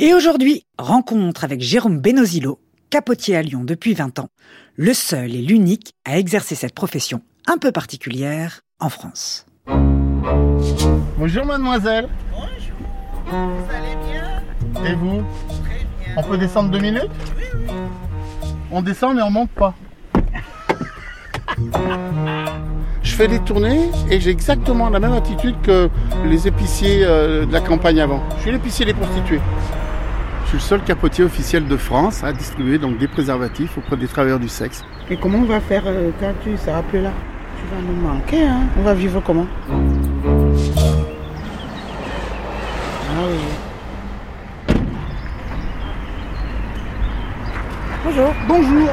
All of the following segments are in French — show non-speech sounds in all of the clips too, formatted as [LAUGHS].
Et aujourd'hui, rencontre avec Jérôme Benozilo, capotier à Lyon depuis 20 ans, le seul et l'unique à exercer cette profession un peu particulière en France. Bonjour mademoiselle. Bonjour. Vous allez bien? Et vous? Très bien. On peut descendre deux minutes? On descend mais on monte pas. Je fais des tournées et j'ai exactement la même attitude que les épiciers euh, de la campagne avant. Je suis l'épicier des prostituées. Je suis le seul capotier officiel de France à distribuer donc des préservatifs auprès des travailleurs du sexe. Et comment on va faire euh, quand tu seras plus là? Tu vas nous manquer, hein On va vivre comment? Ah oui. Bonjour, Bonjour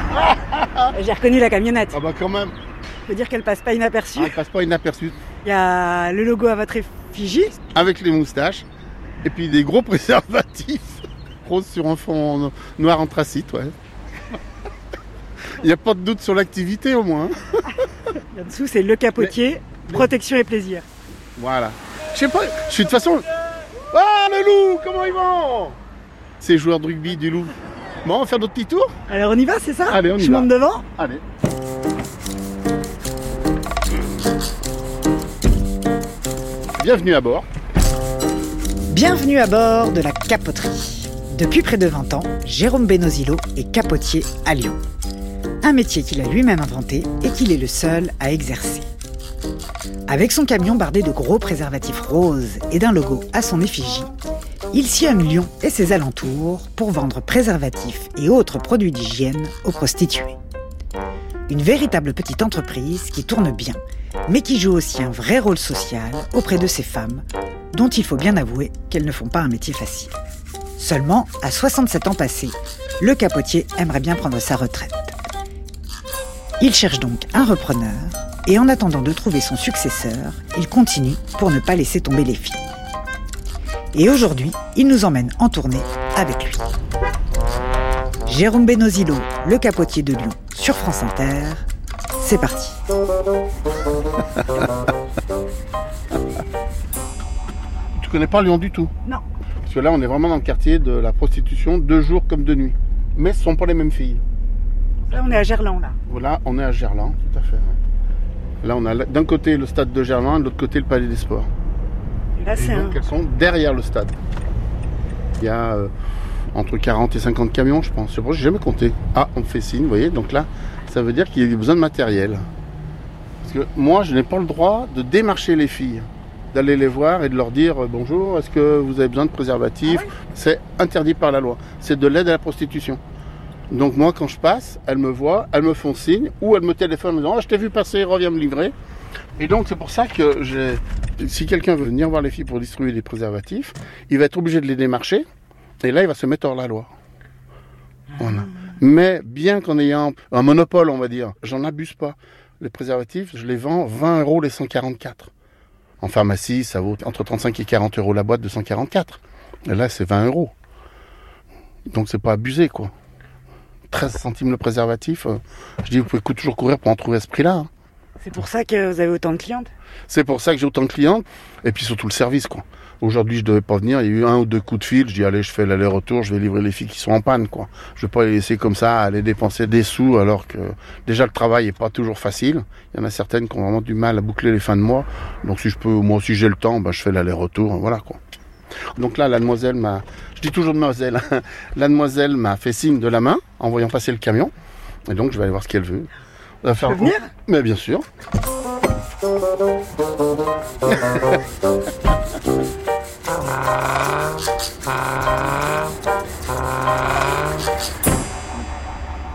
[LAUGHS] j'ai reconnu la camionnette. Ah bah quand même, Je veux dire qu'elle passe pas inaperçue. ah, elle passe pas inaperçue. Il y a le logo à votre effigie. avec les moustaches et puis des gros [LAUGHS] préservatifs sur un fond noir anthracite, ouais. Il n'y a pas de doute sur l'activité au moins. hein. Là-dessous, c'est le capotier, protection et plaisir. Voilà. Je sais pas, je suis de toute façon. Ah le loup, comment ils vont? Ces joueurs de rugby du loup. Bon, on va faire d'autres petits tours Alors on y va, c'est ça? Allez, on y Je va. monte devant Allez. Bienvenue à bord. Bienvenue à bord de la capoterie. Depuis près de 20 ans, Jérôme Benozilo est capotier à Lyon. Un métier qu'il a lui-même inventé et qu'il est le seul à exercer. Avec son camion bardé de gros préservatifs roses et d'un logo à son effigie, il sillonne Lyon et ses alentours pour vendre préservatifs et autres produits d'hygiène aux prostituées. Une véritable petite entreprise qui tourne bien, mais qui joue aussi un vrai rôle social auprès de ces femmes dont il faut bien avouer qu'elles ne font pas un métier facile. Seulement, à 67 ans passés, le capotier aimerait bien prendre sa retraite. Il cherche donc un repreneur, et en attendant de trouver son successeur, il continue pour ne pas laisser tomber les filles. Et aujourd'hui, il nous emmène en tournée avec lui. Jérôme Benozilo, le capotier de Lyon, sur France Inter. C'est parti. Tu connais pas Lyon du tout? Non. Que là, on est vraiment dans le quartier de la prostitution, de jour comme de nuit. Mais ce sont pas les mêmes filles. Là, on est à Gerland, là. Voilà, on est à Gerland, tout à fait. ouais. Là, on a d'un côté le stade de Gerland, de l'autre côté le palais des sports. Et là, Et c'est un... donc, elles sont derrière le stade. Il y a euh, entre 40 et 50 camions, je pense. Je j'ai jamais compté. Ah, on fait signe, vous voyez. Donc là, ça veut dire qu'il y a besoin de matériel. Parce que moi, je n'ai pas le droit de démarcher les filles, d'aller les voir et de leur dire euh, bonjour, est-ce que vous avez besoin de préservatifs C'est interdit par la loi. C'est de l'aide à la prostitution. Donc moi, quand je passe, elles me voient, elles me font signe, ou elles me téléphonent en me disant, Ah, je t'ai vu passer, reviens me livrer. Et donc c'est pour ça que j'ai, si quelqu'un veut venir voir les filles pour distribuer des préservatifs, il va être obligé de les démarcher, et là il va se mettre hors la loi. Voilà. Mais bien qu'en ayant un monopole, on va dire, j'en abuse pas. Les préservatifs, je les vends 20 euros les 144. En pharmacie, ça vaut entre 35 et 40 euros la boîte de 144. Et là, c'est 20 euros. Donc c'est pas abusé, quoi. 13 centimes le préservatif. euh, je dis, vous pouvez toujours courir pour en trouver à ce prix-là. hein. C'est pour ça que vous avez autant de clientes? C'est pour ça que j'ai autant de clients. Et puis surtout le service, quoi. Aujourd'hui, je devais pas venir. Il y a eu un ou deux coups de fil. Je dis, allez, je fais l'aller-retour. Je vais livrer les filles qui sont en panne, quoi. Je vais pas les laisser comme ça aller dépenser des sous alors que déjà le travail est pas toujours facile. Il y en a certaines qui ont vraiment du mal à boucler les fins de mois. Donc si je peux, moi si j'ai le temps, bah, je fais l'aller-retour. Voilà, quoi. Donc là, la demoiselle m'a, je dis toujours demoiselle, [LAUGHS] la demoiselle m'a fait signe de la main en voyant passer le camion. Et donc, je vais aller voir ce qu'elle veut. On va faire peux venir? Mais bien sûr. [LAUGHS]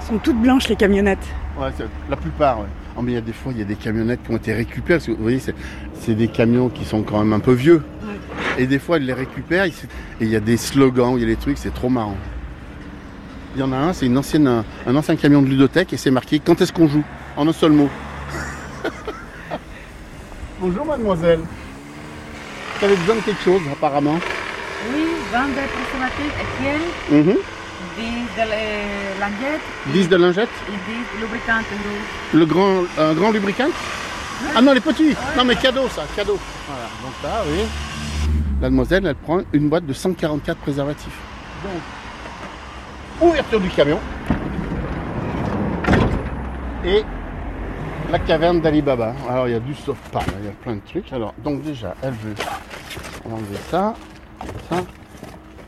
Elles sont toutes blanches, les camionnettes. Ouais, la plupart, ouais. Oh, mais il y a des fois, il y a des camionnettes qui ont été récupérées. Parce que, vous voyez, c'est, des camions qui sont quand même un peu vieux. Et des fois, ils les récupèrent. Et il y a des slogans, il y a des trucs, c'est trop marrant. Il y en a un, c'est une ancienne, un, un ancien camion de ludothèque et c'est marqué Quand est-ce qu'on joue? En un seul mot. [LAUGHS] Bonjour mademoiselle. Vous avez besoin de quelque chose apparemment Oui, vendre préservatifs Etienne, Mhm. 10 de languettes 10 de lingettes et 10 lubricantes. Le grand, un grand lubrifiant Ah non, les petits Non mais cadeau ça, cadeau. Voilà, donc là, oui. La demoiselle, elle prend une boîte de 144 préservatifs. Donc, ouverture du camion. Et la caverne d'Alibaba. Alors il y a du soft pas, il y a plein de trucs. Alors donc déjà, elle veut enlever ça, ça.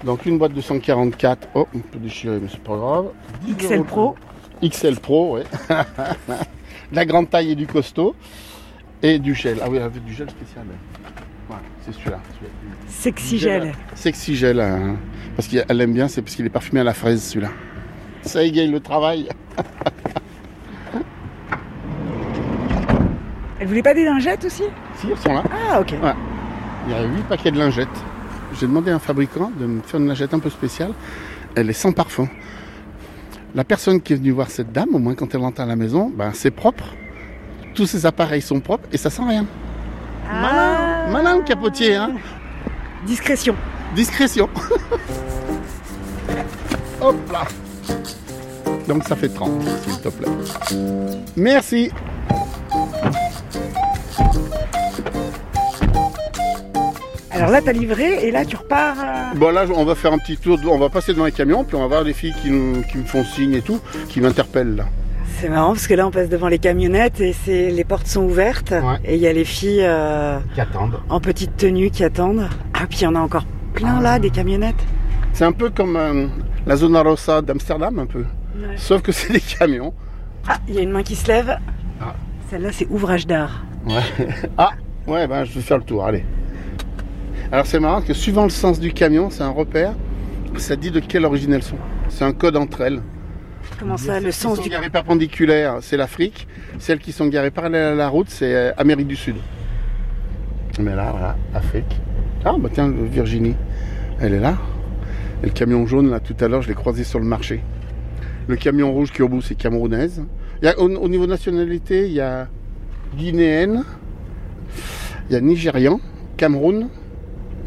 Donc une boîte de 144. Oh, on peut déchirer, mais c'est pas grave. 10 XL. Pro. XL Pro, oui. [LAUGHS] la grande taille et du costaud. Et du gel. Ah oui, elle veut du gel spécial. Voilà, c'est celui-là. celui-là. Sexy gel. Sexy gel. hein. Parce qu'elle aime bien, c'est parce qu'il est parfumé à la fraise celui-là. Ça égaye le travail. [LAUGHS] Elle voulait pas des lingettes aussi Si, elles sont là. Ah, ok. Il y a 8 paquets de lingettes. J'ai demandé à un fabricant de me faire une lingette un peu spéciale. Elle est sans parfum. La personne qui est venue voir cette dame, au moins quand elle rentre à la maison, ben, c'est propre. Tous ses appareils sont propres et ça sent rien. Malin, malin le capotier, hein Discrétion. Discrétion. [LAUGHS] Hop là. Donc ça fait 30, s'il te plaît. Merci. Alors là, t'as livré et là, tu repars. euh, Bon là, on va faire un petit tour, on va passer devant les camions, puis on va voir les filles qui, nous- qui me font signe et tout, qui m'interpellent là. C'est marrant parce que là, on passe devant les camionnettes et c'est les portes sont ouvertes Ouais. et il y a les filles euh, Qui attendent. en petite tenue qui attendent. Ah, puis il y en a encore plein là, des camionnettes. C'est un peu comme euh, la zona rossa d'Amsterdam, un peu. Sauf que c'est [LAUGHS] des camions. Ah, il y a une main qui se lève. Ah. Celle-là, c'est ouvrage d'art. Ouais. [LAUGHS] ah, ouais, ben je vais faire le tour, allez. Alors c'est marrant que suivant le sens du camion, c'est un repère, ça dit de quelle origine elles sont. C'est un code entre elles. Comment ça, le Celles sens qui sont du. garées perpendiculaires, c'est l'Afrique. Celles qui sont garées parallèles à la route, c'est euh, Amérique du Sud. Mais là, voilà, Afrique. Ah, bah tiens, Virginie, elle est là. Et le camion jaune, là, tout à l'heure, je l'ai croisé sur le marché. Le camion rouge qui est au bout, c'est camerounaise. Il y a, au, au niveau nationalité, il y a guinéenne, il y a nigérian, Cameroun,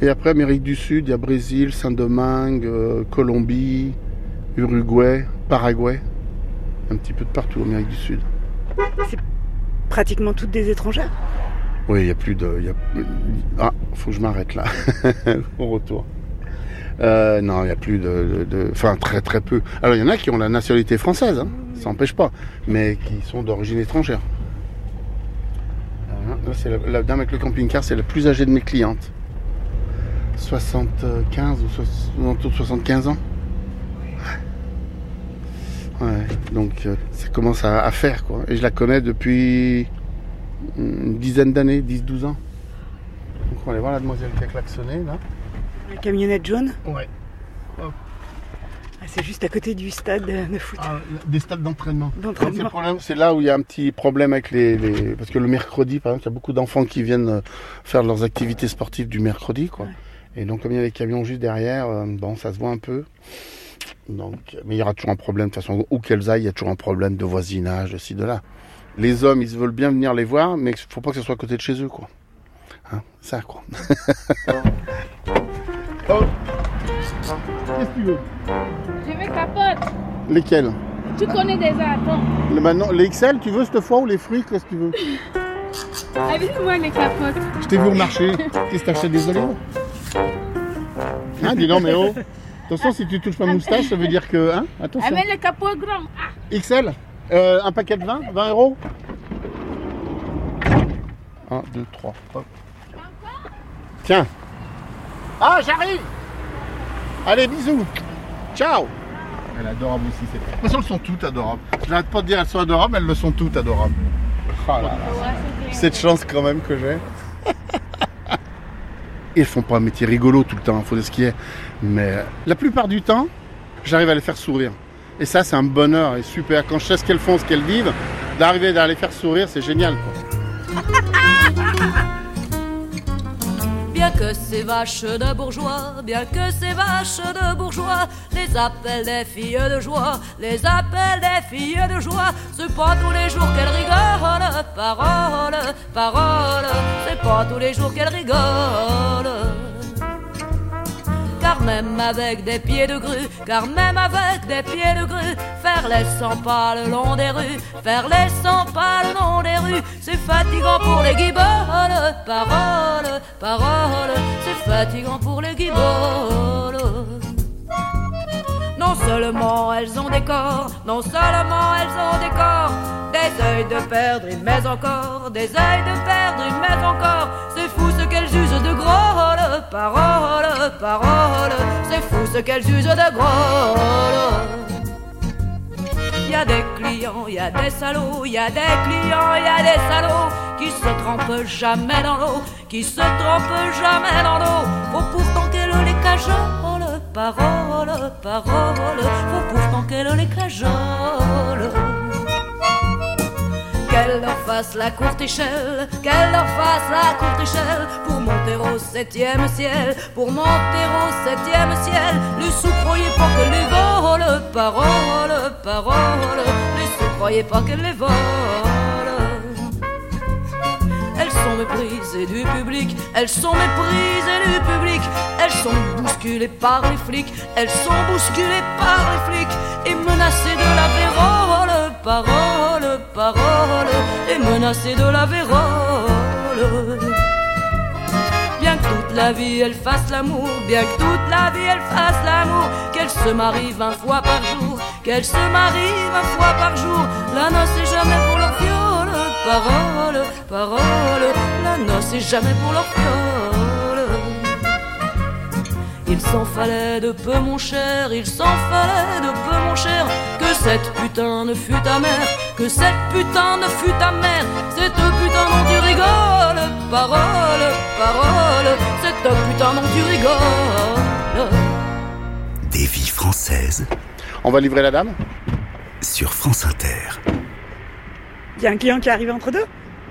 et après Amérique du Sud, il y a Brésil, Saint-Domingue, euh, Colombie, Uruguay, Paraguay, un petit peu de partout, Amérique du Sud. Pratiquement toutes des étrangères? Oui, il n'y a plus de. il Y a... Ah, faut que je m'arrête là. [LAUGHS] Au retour. Euh, non, il n'y a plus de, de- de- Enfin, très très peu. Alors, il y en a qui ont la nationalité française, hein, ça n'empêche pas, mais qui sont d'origine étrangère. Euh, là, c'est la, la dame avec le camping-car, c'est la plus âgée de mes clientes. 75 ou soix- autour de 75 ans. Ouais, donc euh, ça commence à, à faire quoi. Et je la connais depuis une dizaine d'années, 10-12 ans. Donc on va aller voir la demoiselle qui a klaxonné là. La camionnette jaune. Ouais. Ah, c'est juste à côté du stade de foot. des stades d'entraînement. C'est là où il y a un petit problème avec les, les- Parce que le mercredi, par exemple, il y a beaucoup d'enfants qui viennent euh, faire leurs activités sportives du mercredi. Quoi. Ouais. Et donc comme il y a les camions juste derrière, euh, bon, ça se voit un peu. Donc, mais il y aura toujours un problème, de toute façon, où qu'elles aillent, il y a toujours un problème de voisinage, de ci, de là. Les hommes, ils veulent bien venir les voir, mais il faut pas que ce soit à côté de chez eux, quoi. Hein, ça, quoi. Oh. Qu'est-ce que tu veux? Je me capote. Lesquels? Tu connais déjà, attends. Le- maintenant, Les XL, tu veux cette fois ou les fruits Qu'est-ce que tu veux? Amène-moi les capotes. Je t'ai vu au marché. Qu'est-ce que t'achètes des olives? Hein, dis non, mais oh Attention, si tu touches ma moustache, ça veut dire que. Hein Attention. Amène les capotes grands. Ah, XL Euh, Un paquet de 20 20 euros 1, 2, 3. Tiens. Ah, j'arrive Allez, bisous Ciao Elle est adorable aussi. c'est- De toute façon, elles sont toutes adorables. Je n'arrête pas de dire elles sont adorables, mais elles le sont toutes adorables. Oh là là. Cette chance quand même que j'ai. Ils font pas un métier rigolo tout le temps, faut dire ce qui est. Mais la plupart du temps, j'arrive à les faire sourire. Et ça, c'est un bonheur et super. Quand je sais ce qu'elles font, ce qu'elles vivent, d'arriver à les faire sourire, c'est génial. [LAUGHS] Bien que ces vaches de bourgeois, bien que ces vaches de bourgeois, les appellent des filles de joie, les appellent des filles de joie, c'est pas tous les jours qu'elles rigolent, parole, parole, c'est pas tous les jours qu'elles rigolent. Car même avec des pieds de grue, car même avec des pieds de grue, faire les 100 pas le long des rues, faire les 100 pas le long des rues, c'est fatigant pour les guiboles, parole, parole, c'est fatigant pour les guiboles. Non seulement elles ont des corps, non seulement elles ont des corps, des œils de perdre, mais encore, des œils de perdre, mais encore. C'est fou ce qu'elles usent de grolles, paroles, paroles. C'est fou ce qu'elles usent de grolles. Il y a des clients, il y a des salauds, il y a des clients, il y a des salauds qui se trempent jamais dans l'eau, qui se trempent jamais dans l'eau. Faut pourtant qu'elle les cajole, parole, parole. Faut pourtant qu'elle les cajole qu'elle leur fasse la courte échelle, qu'elle leur fasse la courte échelle pour monter au septième ciel, pour monter au septième ciel. Les sous croyez pas que les vole, parole, parole. Les sous croyez pas qu'elle les vole. Sont méprisées du public, elles sont méprisées du public, elles sont bousculées par les flics, elles sont bousculées par les flics. Et menacées de la vérole, parole, parole, et menacées de la vérole. Bien que toute la vie elle fasse l'amour, bien que toute la vie elle fasse l'amour, qu'elle se marie vingt fois par jour, qu'elle se marie vingt fois par jour, la noce est jamais pour parole, parole, la noce est jamais pour leur fiole. Il s'en fallait de peu mon cher, il s'en fallait de peu mon cher, que cette putain ne fût ta mère, que cette putain ne fût ta mère, cette putain dont tu rigoles, parole, parole, cette putain dont tu rigoles. Des vies françaises On va livrer la dame? Sur France Inter. Il y a un client qui est arrivé entre deux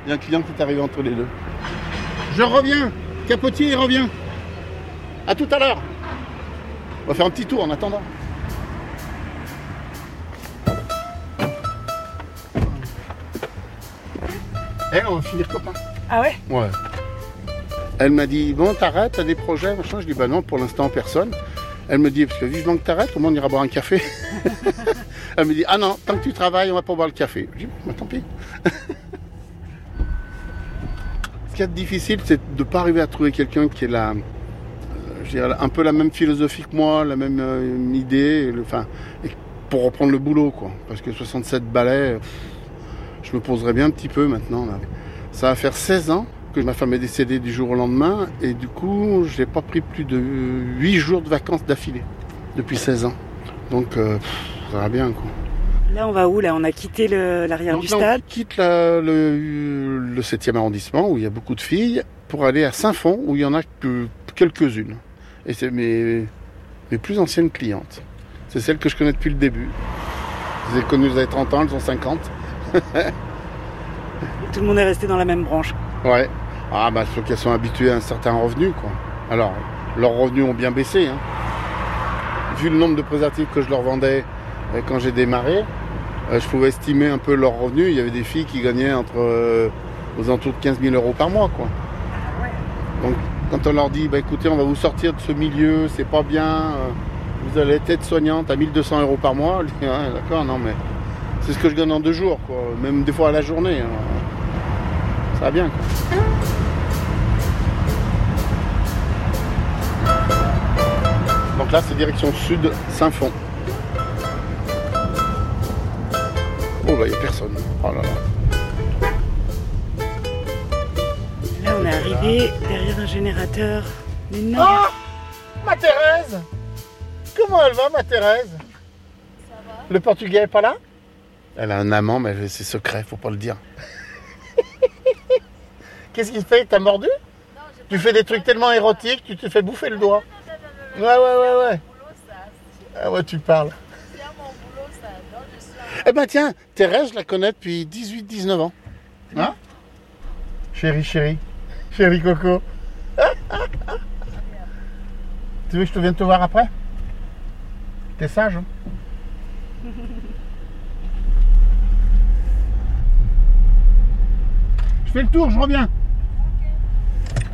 Il y a un client qui est arrivé entre les deux. Je reviens Capotier, il revient À tout à l'heure On va faire un petit tour en attendant. Eh, on va finir copain. Ah ouais Ouais. Elle m'a dit, bon, t'arrêtes, t'as des projets, machin. Je dis, bah non, pour l'instant, personne. Elle me dit, parce que vivement que t'arrêtes, au moins on ira boire un café? [LAUGHS] Elle me dit, ah non, tant que tu travailles, on va pas boire le café. Je dis, bah tant pis. [LAUGHS] Ce qui est difficile, c'est de ne pas arriver à trouver quelqu'un qui est la, euh, un peu la même philosophie que moi, la même euh, idée, pour reprendre le boulot, quoi. Parce que 67 balais, je me poserais bien un petit peu maintenant. Ça va faire 16 ans que ma femme est décédée du jour au lendemain, et du coup, j'ai pas pris plus de 8 jours de vacances d'affilée depuis 16 ans. Donc, euh, bien, quoi. Là, on va où Là, on a quitté l'arrière du là, stade? on quitte la- le, le 7e arrondissement où il y a beaucoup de filles pour aller à Saint-Fond où il y en a que quelques-unes. Et c'est mes, mes plus anciennes clientes. C'est celles que je connais depuis le début. Je les ai connues, elles avaient 30 ans, elles ont 50. [LAUGHS] Tout le monde est resté dans la même branche. Ouais. Ah bah sauf qu'elles sont habituées à un certain revenu quoi. Alors, leurs revenus ont bien baissé. hein. Vu le nombre de préservatifs que je leur vendais quand j'ai démarré, euh, je pouvais estimer un peu leurs revenus. Il y avait des filles qui gagnaient entre euh, aux alentours de 15 000 euros par mois. Donc quand on leur dit bah écoutez on va vous sortir de ce milieu, c'est pas bien, euh, vous allez être soignante à 1200 euros par mois, Ouais, [LAUGHS] d'accord non mais c'est ce que je gagne en deux jours même des fois à la journée. hein. Ça va bien. Donc là, c'est direction sud, Saint-Fond. Oh, bah, il n'y a personne. Oh là là. Là, on est arrivé derrière un générateur. Mais non. Ah Ma Thérèse Comment elle va, ma Thérèse? Ça va. Le portugais est pas là? Elle a un amant, mais c'est secret, faut pas le dire. [LAUGHS] Qu'est-ce qu'il fait? T'as mordu? Tu fais des trucs tellement érotiques, tu te fais bouffer le doigt. Ouais, ouais, ouais, ouais. Ah ouais, tu parles. Eh ben tiens, Thérèse, je la connais depuis 18-19 ans. Hein? Chérie, chérie. Chérie Coco. [LAUGHS] tu veux que je te vienne te voir après? T'es sage, hein? Je fais le tour, je reviens.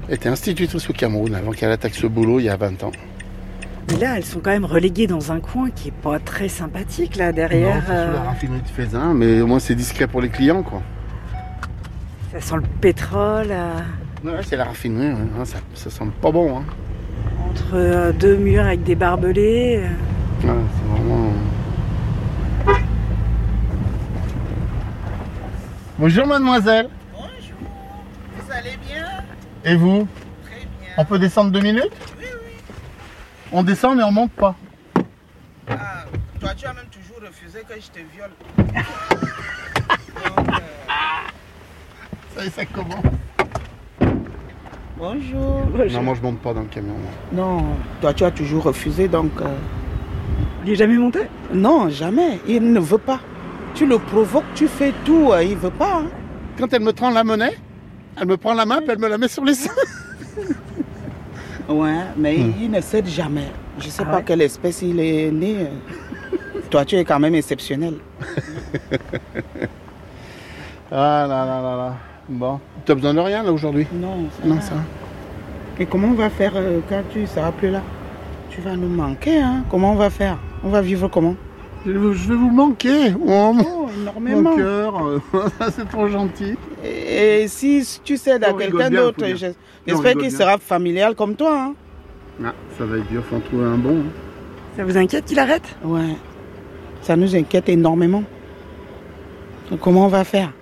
Elle était institutrice au Cameroun avant qu'elle attaque ce boulot il y a 20 ans. Mais là, elles sont quand même reléguées dans un coin qui est pas très sympathique, là, derrière. Euh. La raffinerie de Faisin, hein, mais au moins c'est discret pour les clients, quoi. Ça sent le pétrole. Euh. Ouais, c'est la raffinerie, hein, ça, sent pas bon. Hein. Entre euh, deux murs avec des barbelés. Ouais, c'est vraiment. Bonjour mademoiselle. Bonjour. Vous allez bien? Et vous? Très bien. On peut descendre deux minutes? On descend mais on monte pas. Ah, toi, tu as même toujours refusé que je te viole. [LAUGHS] Donc, euh, Ça y ça comment bonjour. Non, moi je monte pas dans le camion. moi. Non, toi, tu as toujours refusé, donc... euh, Il est jamais monté? Non, jamais. Il ne veut pas. Tu le provoques, tu fais tout, euh, il veut pas. hein. Quand elle me tend la monnaie, elle me prend la main puis elle me la met sur les seins. [LAUGHS] Ouais, mais Hmm. il ne cède jamais. Je sais Ah pas ouais? quelle espèce il est né. Toi, tu es quand même exceptionnel. [LAUGHS] Ah là là là là. Bon. T'as besoin de rien là aujourd'hui? Non, ça Non, va. ça. Et comment on va faire euh, quand tu seras plus là? Tu vas nous manquer, hein Comment on va faire? On va vivre comment? Je vais vous manquer. Oh, mon Oh, mon énormément. cœur. [LAUGHS] C'est trop gentil. Et, et si tu cèdes à quelqu'un d'autre, j'espère qu'il sera familial comme toi. Hein Ah, ça va être dur, faut en trouver un bon. hein. Ça vous inquiète qu'il arrête? Ouais. Ça nous inquiète énormément. Donc, comment on va faire?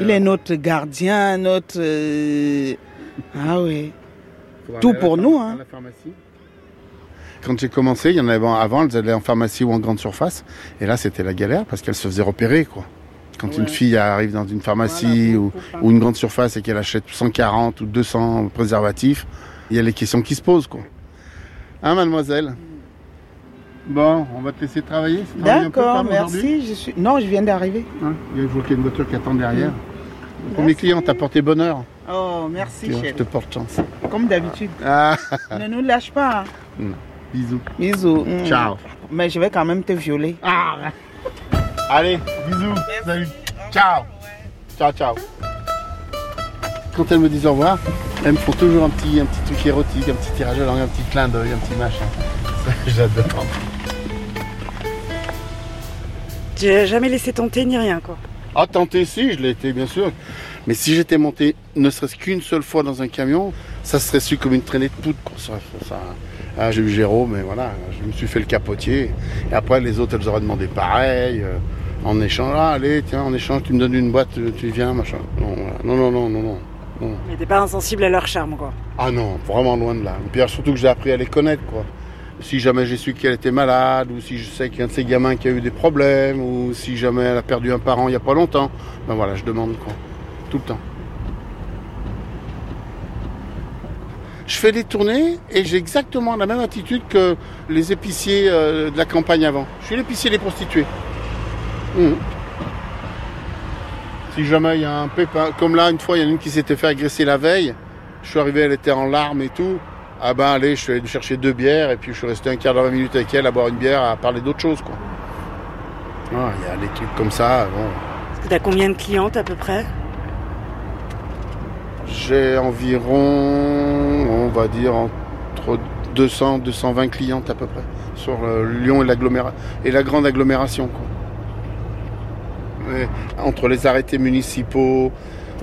Il est notre gardien, notre... euh, [LAUGHS] Ah oui. tout pour nous, hein. à la pharmacie. Quand j'ai commencé, il y en avait avant, elles allaient en pharmacie ou en grande surface. Et là, c'était la galère parce qu'elles se faisaient repérer, quoi. Quand Ouais. une fille arrive dans une pharmacie Voilà, ou, une grande surface et qu'elle achète 140 ou 200 préservatifs, il y a les questions qui se posent, quoi. Hein, mademoiselle? Bon, on va te laisser travailler. D'accord, merci. Je suis... Non, je viens d'arriver. Hein, il faut qu'il y ait une voiture qui attend derrière. Le premier client t'a porté bonheur. Oh, merci, vois, je te porte chance. Comme d'habitude. Ah, ne nous lâche pas. hein. Bisous. Bisous. Mm. Ciao. Mais je vais quand même te violer. Ah. Allez, bisous. Salut. Ciao. Ciao, ciao. Quand elles me disent au revoir, elles me font toujours un petit, un petit truc érotique, un petit tirage de langue, un petit clin d'œil, un petit machin. Ça, [LAUGHS] J'adore. J'ai jamais laissé tenter ni rien, quoi. Ah, tenter, si, je l'ai été, bien sûr. Mais si j'étais monté ne serait-ce qu'une seule fois dans un camion, ça serait su comme une traînée de poudre. quoi. Ça, ça- ah, j'ai eu Jérôme, mais voilà, je me suis fait le capotier. Et après, les autres, elles auraient demandé pareil. euh, en échange, ah, allez, tiens, en échange, tu me donnes une boîte, euh, tu viens, machin. Non, voilà. non, non, non, non, non. non. Mais t'es pas insensible à leur charme, quoi. Ah non, vraiment loin de là. Et puis surtout que j'ai appris à les connaître, quoi. Si jamais j'ai su qu'elle était malade, ou si je sais qu'il y a un de ces gamins qui a eu des problèmes, ou si jamais elle a perdu un parent il n'y a pas longtemps, ben voilà, je demande, quoi. Tout le temps. Je fais des tournées et j'ai exactement la même attitude que les épiciers euh, de la campagne avant. Je suis l'épicier des prostituées. Mhm. Si jamais il y a un pépin, comme là, une fois, il y en a une qui s'était fait agresser la veille. Je suis arrivé, elle était en larmes et tout. Ah ben allez, je suis allé chercher deux bières et puis je suis resté un quart d'heure, 20 minutes avec elle à boire une bière, à parler d'autre chose quoi. Ah, Il y a des trucs comme ça. Bon. Que t'as combien de clientes à peu près? J'ai environ, on va dire, entre 200 220 clientes à peu près sur euh, Lyon et, la grande agglomération. Quoi. Entre les arrêtés municipaux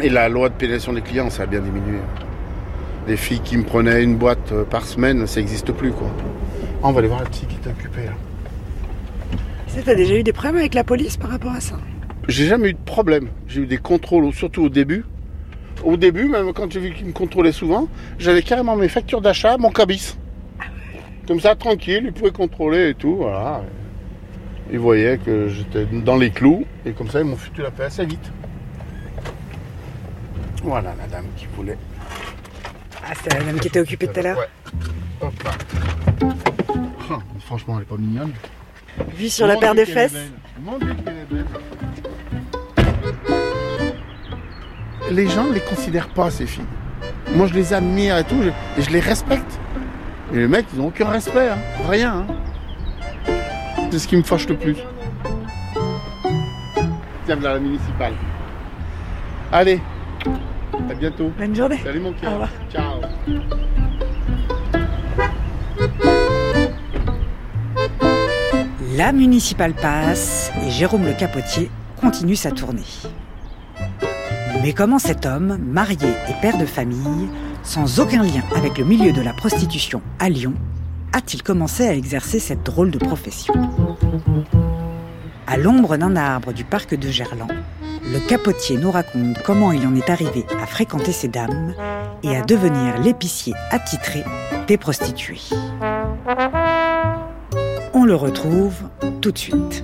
et la loi de pénalisation des clients, ça a bien diminué. Les filles qui me prenaient une boîte euh, par semaine, ça n'existe plus. Quoi. Ah, on va aller voir la petite qui est occupée là. Tu t'as déjà eu des problèmes avec la police par rapport à ça? J'ai jamais eu de problème. J'ai eu des contrôles, surtout au début. Au début, même quand j'ai vu qu'ils me contrôlaient souvent, j'avais carrément mes factures d'achat, mon cabis. Comme ça, tranquille, ils pouvaient contrôler et tout, voilà. Ils voyaient que j'étais dans les clous, et comme ça, ils m'ont foutu la paix assez vite. Voilà la dame qui voulait. Ah, c'était la dame qui était occupée tout à l'heure. Ouais. Hop là. Oh, franchement, elle est pas mignonne. Vue sur la paire de fesses. belle. Mon Dieu, qu'elle est belle. Les gens ne les considèrent pas, ces filles. Moi, je les admire et tout, je- et je les respecte. Et les mecs, ils n'ont aucun respect, hein. rien. hein. C'est ce qui me fâche le plus. Tiens, voilà la municipale. Allez, à bientôt. Bonne journée. Salut mon Au cœur. revoir. Ciao. La municipale passe et Jérôme le capotier continue sa tournée. Mais comment cet homme, marié et père de famille, sans aucun lien avec le milieu de la prostitution à Lyon, a-t-il commencé à exercer cette drôle de profession? À l'ombre d'un arbre du parc de Gerland, le capotier nous raconte comment il en est arrivé à fréquenter ces dames et à devenir l'épicier attitré des prostituées. On le retrouve tout de suite.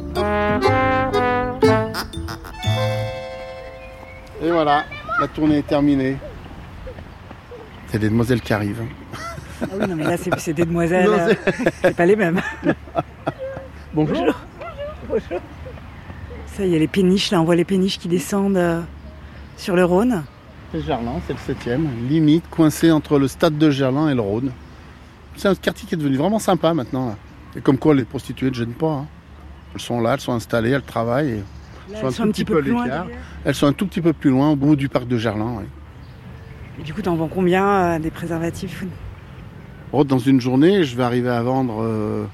Et voilà, la tournée est terminée. C'est des demoiselles qui arrivent. Ah oui, non, mais là, c'est des demoiselles. euh, c'est pas les mêmes. [LAUGHS] Bonjour. Bonjour. Ça, il y a les péniches, là, on voit les péniches qui descendent euh, sur le Rhône. C'est Gerland, c'est le septième, limite coincé entre le stade de Gerland et le Rhône. C'est un quartier qui est devenu vraiment sympa maintenant. là. Et comme quoi les prostituées ne gênent pas. hein. Elles sont là, elles sont installées, elles travaillent. et Là, sont elles sont un petit peu loin. Elles sont un tout petit peu plus loin, au bout du parc de Gerland. oui. Et du coup, t'en vends combien euh, des préservatifs? Oh, Dans une journée, je vais arriver à vendre euh,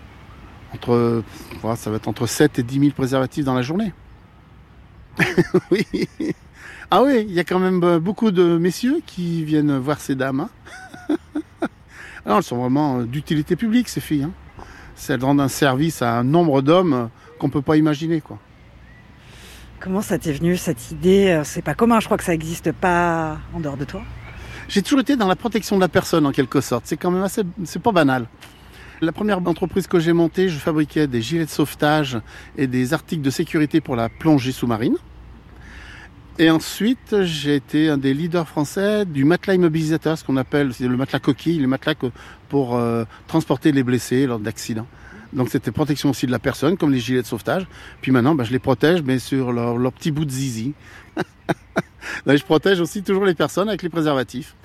entre, voilà, ça va être entre 7 et 10 000 préservatifs dans la journée. [LAUGHS] oui. Ah oui, il y a quand même euh, beaucoup de messieurs qui viennent voir ces dames. hein. [LAUGHS] Alors, elles sont vraiment d'utilité publique, ces filles. hein. C'est- Elles rendent un service à un nombre d'hommes qu'on ne peut pas imaginer. Quoi. Comment ça t'est venu cette idée Euh, C'est pas commun, je crois que ça n'existe pas en dehors de toi. J'ai toujours été dans la protection de la personne en quelque sorte. C'est quand même assez, c'est pas banal. La première entreprise que j'ai montée, je fabriquais des gilets de sauvetage et des articles de sécurité pour la plongée sous-marine. Et ensuite, j'ai été un des leaders français du matelas immobilisateur, ce qu'on appelle le matelas coquille, le matelas pour euh, transporter les blessés lors d'accidents. Donc c'était protection aussi de la personne, comme les gilets de sauvetage. Puis maintenant, bah, je les protège, mais sur leur, petit bout de zizi. Là, [LAUGHS] je protège aussi toujours les personnes avec les préservatifs.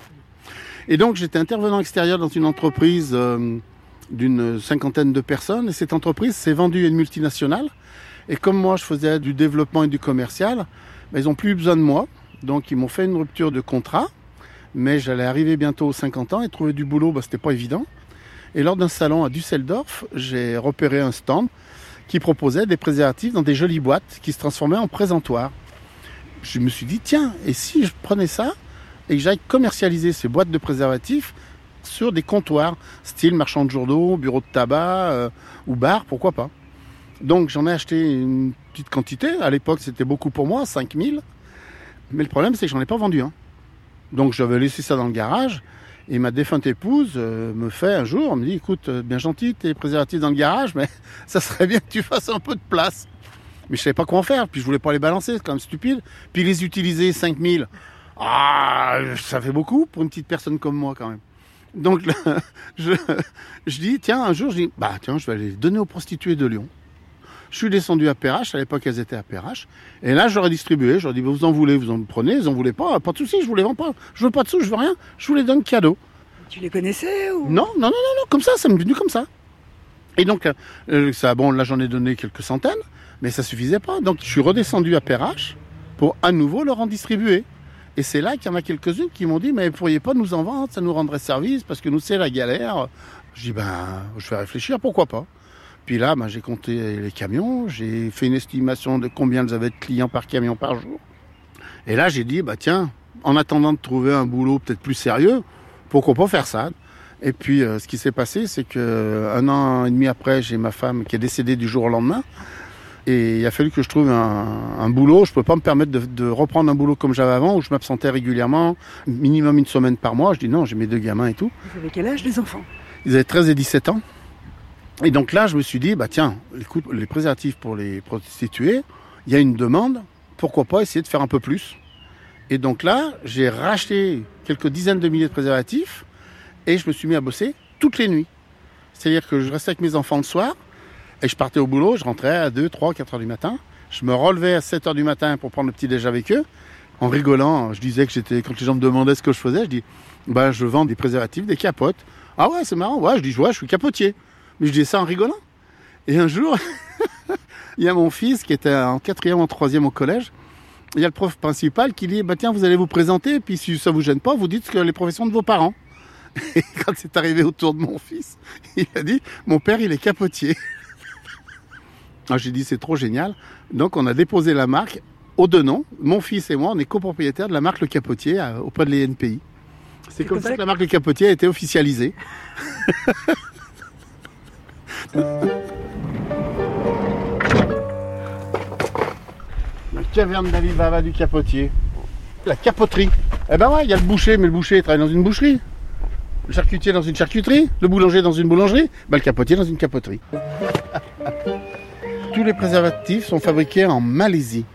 Et donc j'étais intervenant extérieur dans une entreprise euh, d'une cinquantaine de personnes. Et cette entreprise s'est vendue à une multinationale. Et comme moi, je faisais du développement et du commercial, ben, ils n'ont plus eu besoin de moi. Donc ils m'ont fait une rupture de contrat. Mais j'allais arriver bientôt aux 50 ans et trouver du boulot, ben, c'était pas évident. Et lors d'un salon à Düsseldorf, j'ai repéré un stand qui proposait des préservatifs dans des jolies boîtes qui se transformaient en présentoirs. Je me suis dit, tiens, et si je prenais ça et que j'aille commercialiser ces boîtes de préservatifs sur des comptoirs, style marchand de journaux, bureau de tabac euh, ou bar, pourquoi pas. Donc j'en ai acheté une petite quantité. À l'époque, c'était beaucoup pour moi, 5000. Mais le problème, c'est que j'en ai pas vendu un. Donc j'avais laissé ça dans le garage. Et ma défunte épouse euh, me fait un jour, me dit, écoute, euh, bien gentil, tes préservatifs dans le garage, mais [LAUGHS] ça serait bien que tu fasses un peu de place. Mais je savais pas quoi en faire, puis je voulais pas les balancer, c'est quand même stupide. Puis les utiliser 5000, ah, ça fait beaucoup pour une petite personne comme moi quand même. Donc [LAUGHS] je dis, tiens, un jour, je dis, bah tiens, je vais aller les donner aux prostituées de Lyon. Je suis descendu à Perrache, à l'époque elles étaient à Perrache, et là j'aurais distribué, j'aurais dit, vous en voulez, vous en prenez, ils en voulaient pas, pas de soucis, je vous les vends pas, je veux pas de sous, je veux rien, je vous les donne cadeau. Tu les connaissais ou? Non, non, non, non, non, comme ça, ça m'est venu comme ça. Et donc, euh, ça, bon, là j'en ai donné quelques centaines, mais ça suffisait pas. Donc je suis redescendu à Perrache pour à nouveau leur en distribuer. Et c'est là qu'il y en a quelques-unes qui m'ont dit, mais vous pourriez pas nous en vendre, ça nous rendrait service, parce que nous c'est la galère. Je dis, ben, je vais réfléchir, pourquoi pas. Puis là, ben, j'ai compté les camions, j'ai fait une estimation de combien ils avaient de clients par camion par jour. Et là, j'ai dit, bah tiens, en attendant de trouver un boulot peut-être plus sérieux, pourquoi pas faire ça? Et puis, euh, ce qui s'est passé, c'est que un an et demi après, j'ai ma femme qui est décédée du jour au lendemain. Et il a fallu que je trouve un, un boulot. Je ne peux pas me permettre de, de reprendre un boulot comme j'avais avant, où je m'absentais régulièrement, minimum une semaine par mois. Je dis non, j'ai mes deux gamins et tout. Vous avez quel âge les enfants? Ils avaient 13 et 17 ans. Et donc là, je me suis dit, bah tiens, les préservatifs pour les prostituées, il y a une demande, pourquoi pas essayer de faire un peu plus Et donc là, j'ai racheté quelques dizaines de milliers de préservatifs et je me suis mis à bosser toutes les nuits. C'est-à-dire que je restais avec mes enfants le soir et je partais au boulot, je rentrais à 2, 3, 4 heures du matin. Je me relevais à 7 heures du matin pour prendre le petit déj avec eux. En rigolant, je disais que j'étais, quand les gens me demandaient ce que je faisais, je dis, bah, je vends des préservatifs, des capotes. Ah ouais, c'est marrant, je dis, ouais, je suis capotier. Mais je dis ça en rigolant. Et un jour, [LAUGHS] il y a mon fils qui était en quatrième, en troisième au collège. Il y a le prof principal qui dit, bah tiens, vous allez vous présenter, puis si ça vous gêne pas, vous dites que les professions de vos parents. [LAUGHS] Et quand c'est arrivé autour de mon fils, [LAUGHS] il a dit, mon père, il est capotier. Ah, J'ai dit, c'est trop génial. Donc, on a déposé la marque au deux noms. Mon fils et moi, on est copropriétaires de la marque Le Capotier euh, auprès de l'ENPI. C'est comme, ça que la marque Le Capotier a été officialisée. Caverne d'Alibaba du capotier. La capoterie. Eh ben ouais, il y a le boucher, mais le boucher il travaille dans une boucherie. Le charcutier dans une charcuterie, le boulanger dans une boulangerie, ben le capotier dans une capoterie. [LAUGHS] Tous les préservatifs sont fabriqués en Malaisie.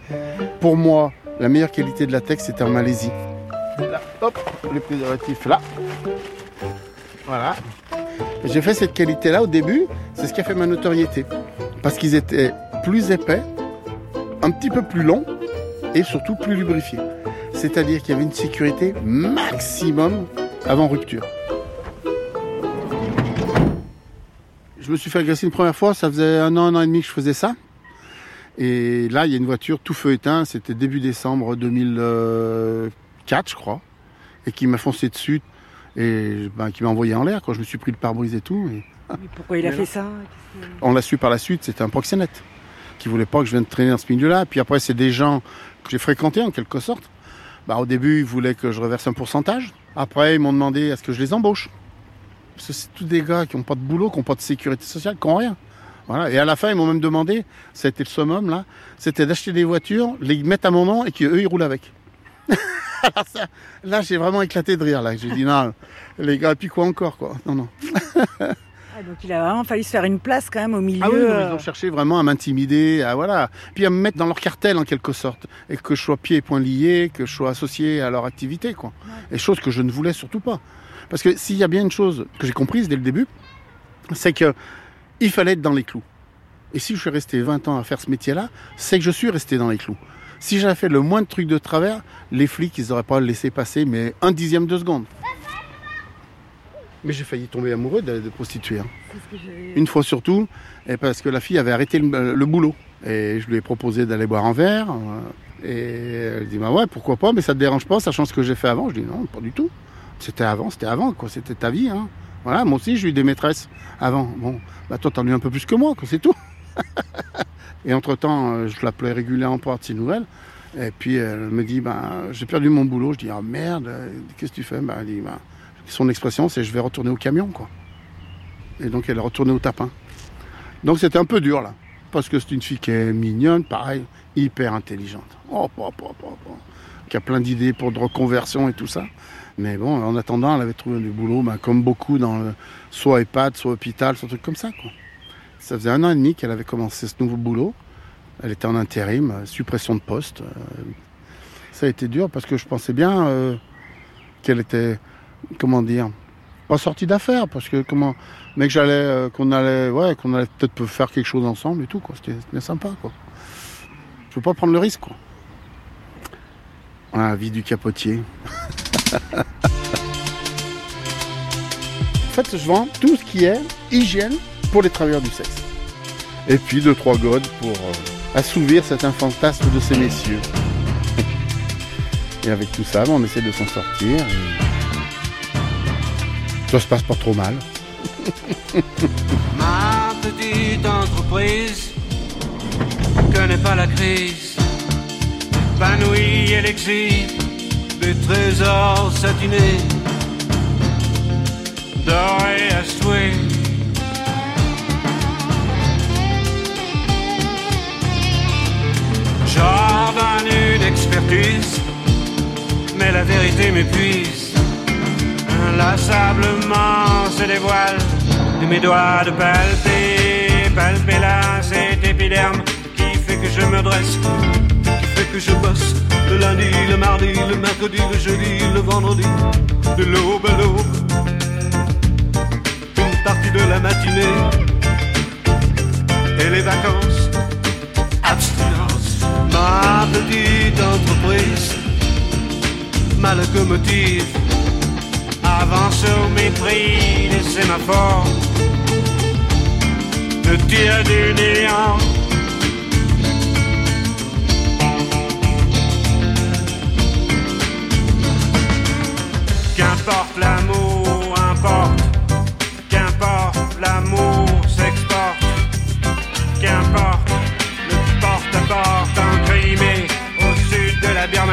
Pour moi, la meilleure qualité de latex, c'était en Malaisie. Là, hop, les préservatifs là. Voilà. J'ai fait cette qualité-là au début, c'est ce qui a fait ma notoriété. Parce qu'ils étaient plus épais, un petit peu plus longs et surtout plus lubrifiés. C'est-à-dire qu'il y avait une sécurité maximum avant rupture. Je me suis fait agresser une première fois, ça faisait un an, un an et demi que je faisais ça. Et là, il y a une voiture tout feu éteint, c'était début décembre 2004, je crois, et qui m'a foncé dessus et ben, qui m'a envoyé en l'air quand je me suis pris le pare-brise et tout. Et... [LAUGHS] pourquoi il a fait ça On l'a su par la suite, c'était un proxénète qui voulait pas que je vienne traîner dans ce milieu-là. Puis après, c'est des gens que j'ai fréquentés en quelque sorte. Bah, au début, ils voulaient que je reverse un pourcentage. Après, ils m'ont demandé à ce que je les embauche. Parce que c'est tous des gars qui n'ont pas de boulot, qui n'ont pas de sécurité sociale, qui n'ont rien. Voilà. Et à la fin, ils m'ont même demandé, ça a été le summum là, c'était d'acheter des voitures, les mettre à mon nom et qu'eux, ils roulent avec. [LAUGHS] là, j'ai vraiment éclaté de rire. Là. J'ai dit, non, les gars, et puis quoi encore quoi? Non, non. [LAUGHS] Ah, donc il a vraiment fallu se faire une place quand même au milieu. Ah oui, euh, ils ont cherché vraiment à m'intimider, à voilà, puis à me mettre dans leur cartel en quelque sorte, et que je sois pieds et poings liés, que je sois associé à leur activité, quoi. Et chose que je ne voulais surtout pas. Parce que s'il y a bien une chose que j'ai comprise dès le début, c'est que il fallait être dans les clous. Et si je suis resté 20 ans à faire ce métier-là, c'est que je suis resté dans les clous. Si j'avais fait le moins de trucs de travers, les flics, ils n'auraient pas laissé passer, mais un dixième de seconde. Mais j'ai failli tomber amoureux de, de prostituée. hein. Une fois surtout, et parce que la fille avait arrêté le, le boulot. Et je lui ai proposé d'aller boire un verre. euh, Et elle dit, bah ouais, pourquoi pas, mais ça te dérange pas, sachant ce que j'ai fait avant. Je dis, non, pas du tout. C'était avant, c'était avant, quoi. C'était ta vie, hein. Voilà, moi aussi, j'ai eu des maîtresses avant. Bon, bah toi, t'en as eu un peu plus que moi, quoi, c'est tout. [LAUGHS] et entre-temps, euh, je l'appelais régulièrement pour avoir de ses nouvelles. Et puis, elle me dit, bah, j'ai perdu mon boulot. Je dis, ah merde, euh, qu'est-ce que tu fais? Bah, Elle dit, bah, son expression, c'est je vais retourner au camion, quoi. Et donc, elle est retournée au tapin. Donc, c'était un peu dur, là. Parce que c'est une fille qui est mignonne, pareil, hyper intelligente. Oh, oh, oh, oh, oh. Qui a plein d'idées pour de reconversion et tout ça. Mais bon, en attendant, elle avait trouvé du boulot, bah, comme beaucoup, dans soit EHPAD, soit hôpital, soit truc comme ça, quoi. Ça faisait un an et demi qu'elle avait commencé ce nouveau boulot. Elle était en intérim, euh, suppression de poste. euh. Ça a été dur parce que je pensais bien euh, qu'elle était, comment dire, pas sortie d'affaires parce que comment, mais que j'allais, qu'on allait, ouais, qu'on allait peut-être faire quelque chose ensemble et tout quoi. C'était sympa quoi. Je veux pas prendre le risque quoi. Vie du capotier. [LAUGHS] en fait, je vends tout ce qui est hygiène pour les travailleurs du sexe. Et puis deux, trois godes pour euh, assouvir certains fantasmes de ces messieurs. Et avec tout ça, ben, on essaie de s'en sortir. et Ça se passe pas trop mal. Ma petite entreprise connaît pas la crise, épanouie elle exhibe des trésors satinés, dorés mais la vérité m'épuise. Inlassablement se dévoile de mes doigts de palper, palper là cet épiderme qui fait que je me dresse, qui fait que je bosse. Le lundi, le mardi, le mercredi, le jeudi, le vendredi, de l'aube à l'aube, une partie de la matinée et les vacances, abstinence, ma petite entreprise, ma locomotive avance au mépris des sémaphores, me tire du néant. Qu'importe l'amour, importe, qu'importe l'amour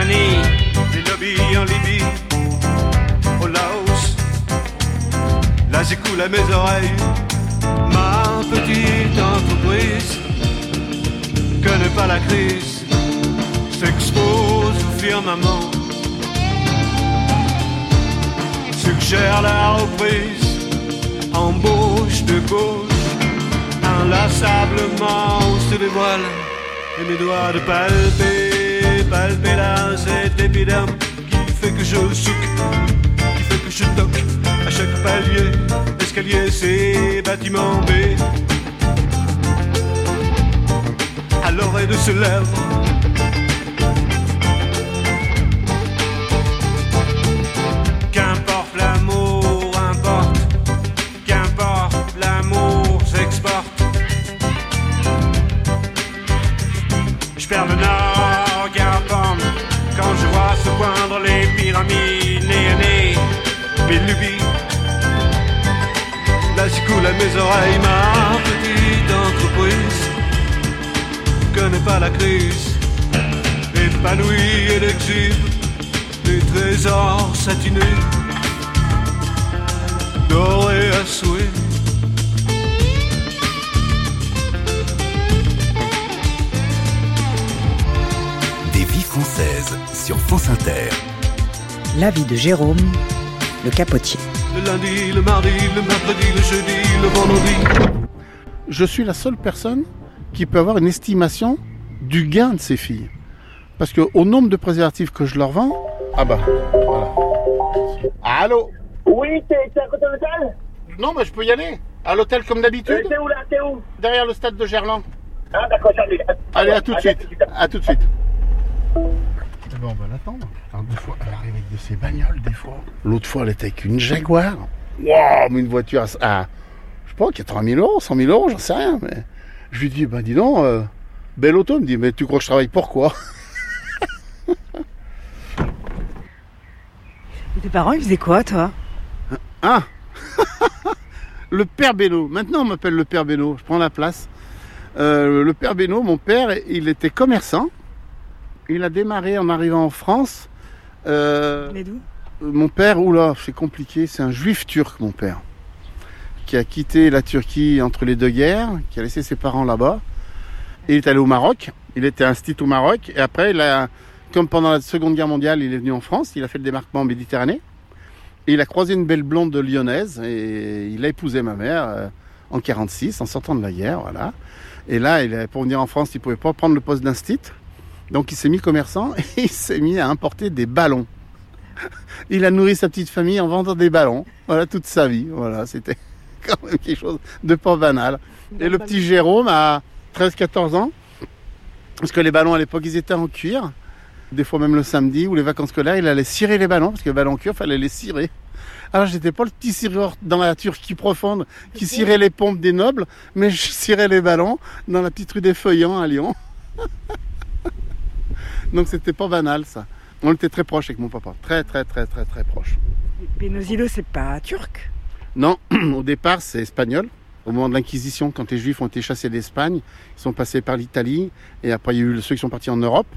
Les lobbies en Libye au Laos. Là j'écoule à mes oreilles ma petite entreprise connaît pas la crise. C'est firmament suggère la reprise, embauche de gauche, inlassablement se dévoile et mes doigts de palper, palper là cet épiderme qui fait que je souque, qui fait que je toque à chaque palier, escalier, c'est bâtiment B. À l'oreille de ce lèvre mes lubies. Là, j'y coule à mes oreilles ma petite entreprise. Connais pas la crise, épanouie et l'exhibe des trésors satinés, dorés à souhait. Des vies françaises sur France Inter. La vie de Jérôme, le capotier. Le lundi, le mardi, le mercredi, le jeudi, le vendredi. Je suis la seule personne qui peut avoir une estimation du gain de ces filles. Parce que au nombre de préservatifs que je leur vends, ah bah, voilà. Allô Oui, t'es à côté de l'hôtel Non, mais je peux y aller. À l'hôtel comme d'habitude, Euh, T'es où là T'es où derrière le stade de Gerland. Ah d'accord, j'arrive. Allez, à tout de Allez, suite. À tout de suite. Eh ben, on va l'attendre. Alors, des fois, elle arrive avec de ses bagnoles, des fois. L'autre fois, elle était avec une Jaguar. Waouh, mais une voiture à, à, je sais pas, 80 000 euros, 100 000 euros, j'en sais rien. Mais je lui dis, ben dis donc, euh, belle auto. Elle me dit, mais tu crois que je travaille pour quoi? Et [LAUGHS] tes parents, ils faisaient quoi, toi? Ah [LAUGHS] Le père Beno. Maintenant, on m'appelle le père Beno. Je prends la place. Euh, le père Beno, mon père, il était commerçant. Il a démarré en arrivant en France. Euh, Mais d'où mon père, oula, c'est compliqué. C'est un juif turc, mon père, qui a quitté la Turquie entre les deux guerres, qui a laissé ses parents là-bas. Et il est allé au Maroc. Il était institut au Maroc. Et après, il a, comme pendant la Seconde Guerre mondiale, il est venu en France. Il a fait le débarquement en Méditerranée. Et il a croisé une belle blonde de lyonnaise et il a épousé ma mère euh, en 46, en sortant de la guerre, voilà. Et là, il, pour venir en France, il pouvait pas prendre le poste d'instit. Donc il s'est mis commerçant [LAUGHS] et il s'est mis à importer des ballons. Il a nourri sa petite famille en vendant des ballons. Voilà, toute sa vie. Voilà, c'était [LAUGHS] quand même quelque chose de pas banal. Et le petit Jérôme a 13-14 ans. Parce que les ballons à l'époque, ils étaient en cuir. Des fois même le samedi ou les vacances scolaires, il allait cirer les ballons. Parce que les ballons en cuir, fallait les cirer. Alors j'étais pas le petit cireur dans la Turquie profonde qui cirait les pompes des nobles, mais je cirais les ballons dans la petite rue des Feuillants à Lyon. [LAUGHS] Donc c'était pas banal ça. On était très proches avec mon papa. Très très très très très proches. Benosilo, c'est pas turc? Non, [CLEARS THROAT] au départ c'est espagnol. Au moment de l'Inquisition, quand les Juifs ont été chassés d'Espagne, ils sont passés par l'Italie. Et après, il y a eu ceux qui sont partis en Europe,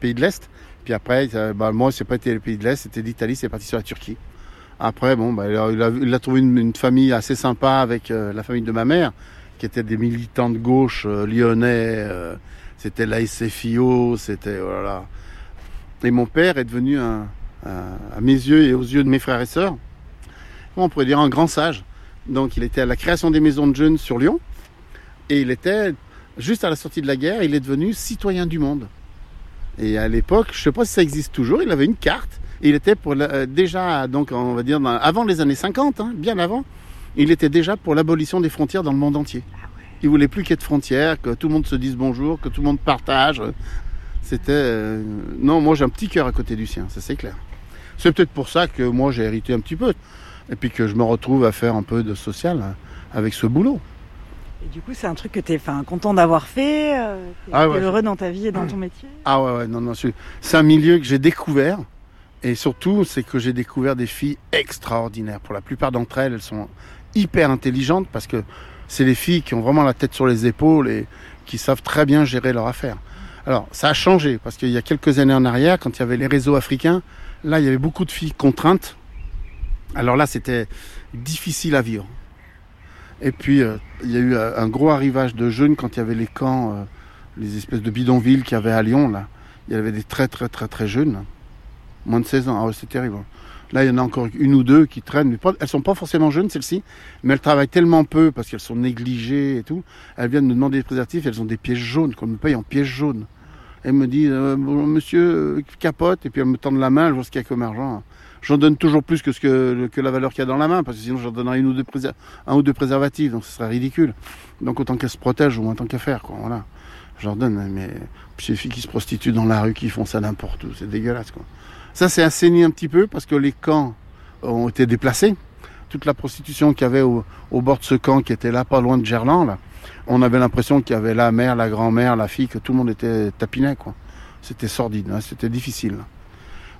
pays de l'Est. Puis après, euh, bah, moi, c'est pas été le pays de l'Est, c'était l'Italie, c'est parti sur la Turquie. Après, bon, bah, il, a, il a- il a trouvé une, une famille assez sympa avec euh, la famille de ma mère, qui étaient des militants de gauche euh, lyonnais. euh, c'était la SFIO, c'était voilà. Et mon père est devenu à mes yeux et aux yeux de mes frères et sœurs, on pourrait dire un grand sage. Donc il était à la création des maisons de jeunes sur Lyon. Et il était, juste à la sortie de la guerre, il est devenu citoyen du monde. Et à l'époque, je ne sais pas si ça existe toujours, il avait une carte. Il était pour euh, déjà, donc on va dire, avant les années 50, hein, bien avant, il était déjà pour l'abolition des frontières dans le monde entier. Il voulait plus qu'il y ait de frontières, que tout le monde se dise bonjour, que tout le monde partage. C'était... euh, Non, moi j'ai un petit cœur à côté du sien, ça c'est clair. C'est peut-être pour ça que moi j'ai hérité un petit peu. Et puis que je me retrouve à faire un peu de social hein, avec ce boulot. Et du coup, c'est un truc que t'es enfin, content d'avoir fait euh, T'es Ah ouais, heureux dans ta vie et dans ton métier? Ah ouais, ouais, non, non, c'est un milieu que j'ai découvert. Et surtout, c'est que j'ai découvert des filles extraordinaires. Pour la plupart d'entre elles, elles sont hyper intelligentes parce que c'est les filles qui ont vraiment la tête sur les épaules et qui savent très bien gérer leur affaire. Alors, ça a changé parce qu'il y a quelques années en arrière, quand il y avait les réseaux africains, là, il y avait beaucoup de filles contraintes. Alors là, c'était difficile à vivre. Et puis, euh, il y a eu euh, un gros arrivage de jeunes quand il y avait les camps, euh, les espèces de bidonvilles qu'il y avait à Lyon, là. Il y avait des très très très très jeunes, moins de 16 ans. Ah c'est terrible. Là, il y en a encore une ou deux qui traînent. Mais elles sont pas forcément jeunes, celles-ci, mais elles travaillent tellement peu parce qu'elles sont négligées et tout. Elles viennent me demander des préservatifs, elles ont des pièges jaunes, qu'on me paye en pièges jaunes. Elles me disent, euh, monsieur, euh, capote, et puis elles me tendent la main, je vois ce qu'il y a comme argent. J'en donne toujours plus que, ce que, la valeur qu'il y a dans la main, parce que sinon j'en donnerais une ou un ou deux préservatifs, donc ce serait ridicule. Donc autant qu'elles se protègent, au moins tant qu'à faire, quoi. Voilà. Je leur donne, mais puis ces filles qui se prostituent dans la rue, qui font ça n'importe où, c'est dégueulasse, quoi. Ça, c'est assaini un petit peu parce que les camps ont été déplacés. Toute la prostitution qu'il y avait au, au bord de ce camp, qui était là, pas loin de Gerland, là, on avait l'impression qu'il y avait la mère, la grand-mère, la fille, que tout le monde était quoi. C'était sordide, hein, c'était difficile.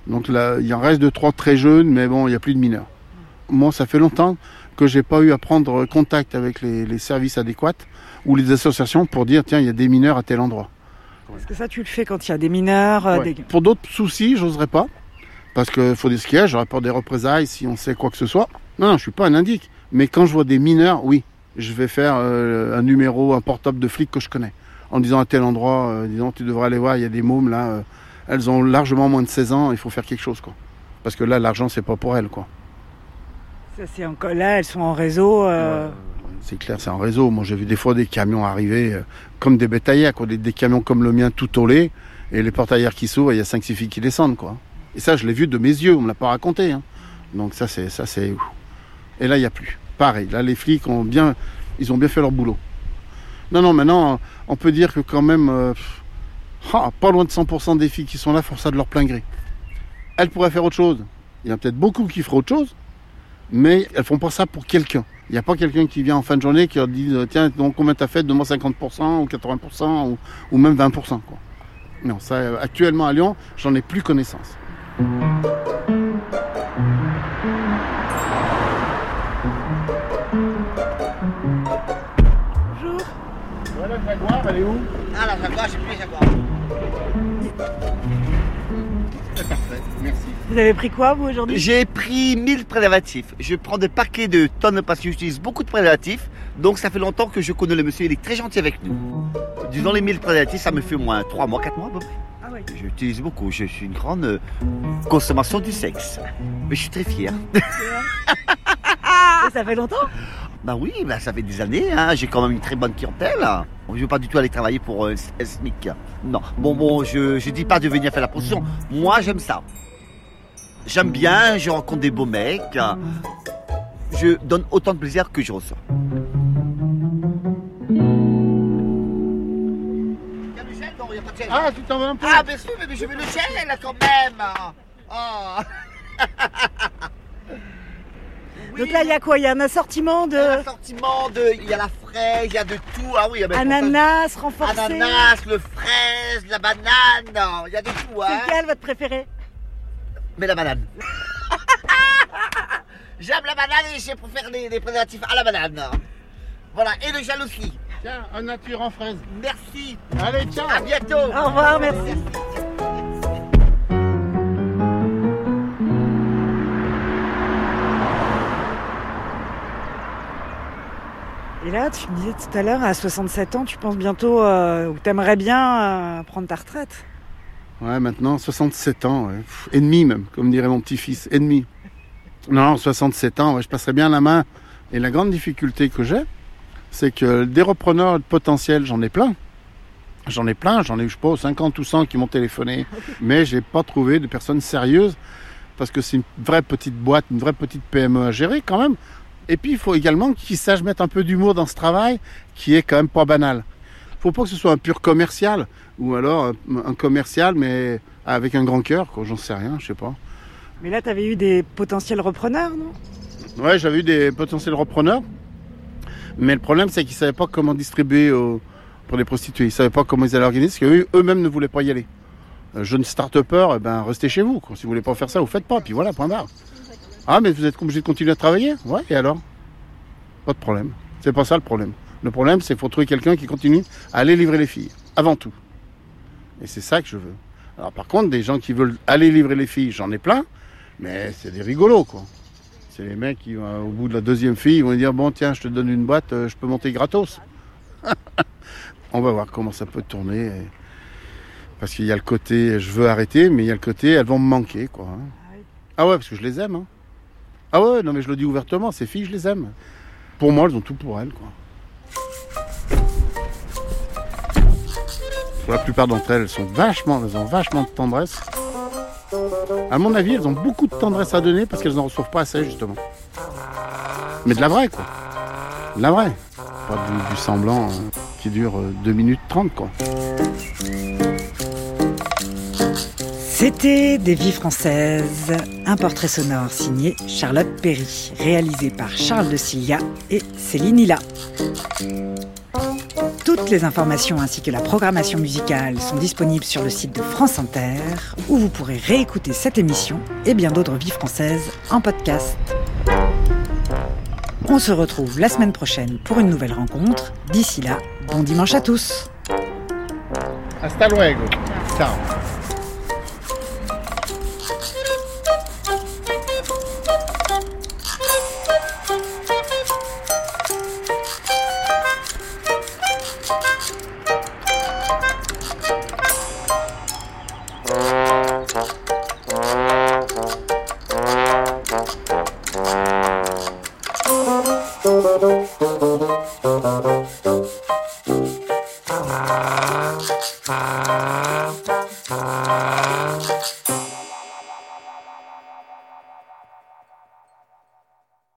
Donc là, il en reste deux, trois très jeunes, mais bon, il n'y a plus de mineurs. Moi, ça fait longtemps que j'ai pas eu à prendre contact avec les, les services adéquats ou les associations pour dire, tiens, il y a des mineurs à tel endroit. Est-ce que ça, tu le fais quand il y a des mineurs euh, Ouais. des- Pour d'autres soucis, j'oserais pas. Parce qu'il faut des skiages, j'aurais peur des représailles si on sait quoi que ce soit. Non, non, je suis pas un indique. Mais quand je vois des mineurs, oui, je vais faire euh, un numéro, un portable de flic que je connais. En disant à tel endroit, euh, disons, tu devrais aller voir, il y a des mômes là, euh, elles ont largement moins de 16 ans, il faut faire quelque chose, quoi. Parce que là, l'argent, c'est pas pour elles, quoi. Ça, c'est encore là, elles sont en réseau. euh, C'est clair, c'est en réseau. Moi, j'ai vu des fois des camions arriver comme des bétaillères, quoi. Des, des camions comme le mien, tout olé, et les portaillères qui s'ouvrent, il y a 5-6 filles qui descendent, quoi. Et ça, je l'ai vu de mes yeux, on me l'a pas raconté. hein. Donc ça, c'est ça, c'est. Et là, il y a plus. Pareil. Là, les flics ont bien, ils ont bien fait leur boulot. Non, non. Maintenant, on peut dire que quand même, euh, ah, pas loin de 100% des filles qui sont là font ça de leur plein gré. Elles pourraient faire autre chose. Il y en a peut-être beaucoup qui feraient autre chose, mais elles font pas ça pour quelqu'un. Il n'y a pas quelqu'un qui vient en fin de journée qui leur dit euh, tiens donc combien t'as fait? Donne-moi 50% ou 80% ou, ou même 20%. Quoi. Non, ça euh, actuellement à Lyon, j'en ai plus connaissance. Bonjour. Voilà le jaguar, elle est où? Ah, la jaguar, j'ai plus les jaguars. Parfait, merci. Vous avez pris quoi, vous, aujourd'hui? J'ai pris 1000 préservatifs. Je prends des paquets de tonnes parce que j'utilise beaucoup de préservatifs. Donc ça fait longtemps que je connais le monsieur, il est très gentil avec nous. Disons les 1000 préservatifs, ça me fait au moins 3 mois, 4 mois à peu près. Ah oui. J'utilise beaucoup, je suis une grande euh, consommation du sexe. Mais je suis très fier. Et ça fait longtemps [LAUGHS] Bah oui, bah ça fait des années, hein. j'ai quand même une très bonne clientèle. Je ne veux pas du tout aller travailler pour euh, SMIC. Non, bon, bon, je ne dis pas de venir faire la prostitution. Moi, j'aime ça. J'aime bien, je rencontre des beaux mecs. Je donne autant de plaisir que je reçois. Ah, tu t'en vas un peu Ah, bien sûr, mais je vais le gel là quand même. Oh. Donc là, il y a quoi? Il y a un assortiment Il y a de de. Il y a la fraise, il y a de tout. Ah oui, ah ben, ananas renforcé. Ananas, le fraise, la banane. Il y a de tout, C'est hein. lequel votre préféré? Mais la banane. [LAUGHS] J'aime la banane et préfère les, les préservatifs à la banane. Voilà, et le gel aussi. Tiens, un nature en fraise. Merci. Allez, ciao À bientôt. Au revoir, merci. Et là, tu me disais tout à l'heure, à 67 ans, tu penses bientôt euh, ou t'aimerais bien euh, prendre ta retraite Ouais, maintenant, 67 ans, ouais. Pff, ennemi même, comme dirait mon petit-fils, ennemi. Non, 67 ans, ouais, je passerai bien la main. Et la grande difficulté que j'ai, c'est que des repreneurs potentiels, j'en ai plein. J'en ai plein, j'en ai, je sais pas, 50 ou 100 qui m'ont téléphoné. [LAUGHS] Mais j'ai pas trouvé de personnes sérieuses, parce que c'est une vraie petite boîte, une vraie petite PME à gérer quand même. Et puis, il faut également qu'ils sachent mettre un peu d'humour dans ce travail, qui est quand même pas banal. faut pas que ce soit un pur commercial, ou alors un, un commercial, mais avec un grand cœur, quoi. J'en sais rien, je sais pas. Mais là, t'avais eu des potentiels repreneurs, non? Ouais, j'avais eu des potentiels repreneurs, mais le problème, c'est qu'ils savaient pas comment distribuer pour les prostituées. Ils savaient pas comment ils allaient organiser, parce qu'eux-mêmes ne voulaient pas y aller. Euh, jeune start-upper, eh ben, restez chez vous. Si vous voulez pas faire ça, vous faites pas. Puis voilà, point barre. Ah, mais vous êtes obligé de continuer à travailler? Ouais, et alors? Pas de problème. C'est pas ça le problème. Le problème, c'est qu'il faut trouver quelqu'un qui continue à aller livrer les filles, avant tout. Et c'est ça que je veux. Alors par contre, des gens qui veulent aller livrer les filles, j'en ai plein, mais c'est des rigolos, quoi. C'est les mecs qui, euh, au bout de la deuxième fille, ils vont dire Bon, tiens, je te donne une boîte, euh, je peux monter gratos. [LAUGHS] On va voir comment ça peut tourner. Parce qu'il y a le côté je veux arrêter, mais il y a le côté elles vont me manquer, quoi. hein. Ah ouais, parce que je les aime. hein. Ah ouais, non mais je le dis ouvertement, ces filles, je les aime. Pour moi, elles ont tout pour elles, quoi. Pour la plupart d'entre elles, elles sont vachement, elles ont vachement de tendresse. À mon avis, elles ont beaucoup de tendresse à donner parce qu'elles n'en reçoivent pas assez, justement. Mais de la vraie, quoi. De la vraie. Pas du, semblant euh, qui dure 2 minutes 30, quoi. C'était Des vies françaises, un portrait sonore signé Charlotte Perry, réalisé par Charles de Cilia et Céline Hilla. Toutes les informations ainsi que la programmation musicale sont disponibles sur le site de France Inter, où vous pourrez réécouter cette émission et bien d'autres vies françaises en podcast. On se retrouve la semaine prochaine pour une nouvelle rencontre. D'ici là, bon dimanche à tous. Hasta luego. Ciao.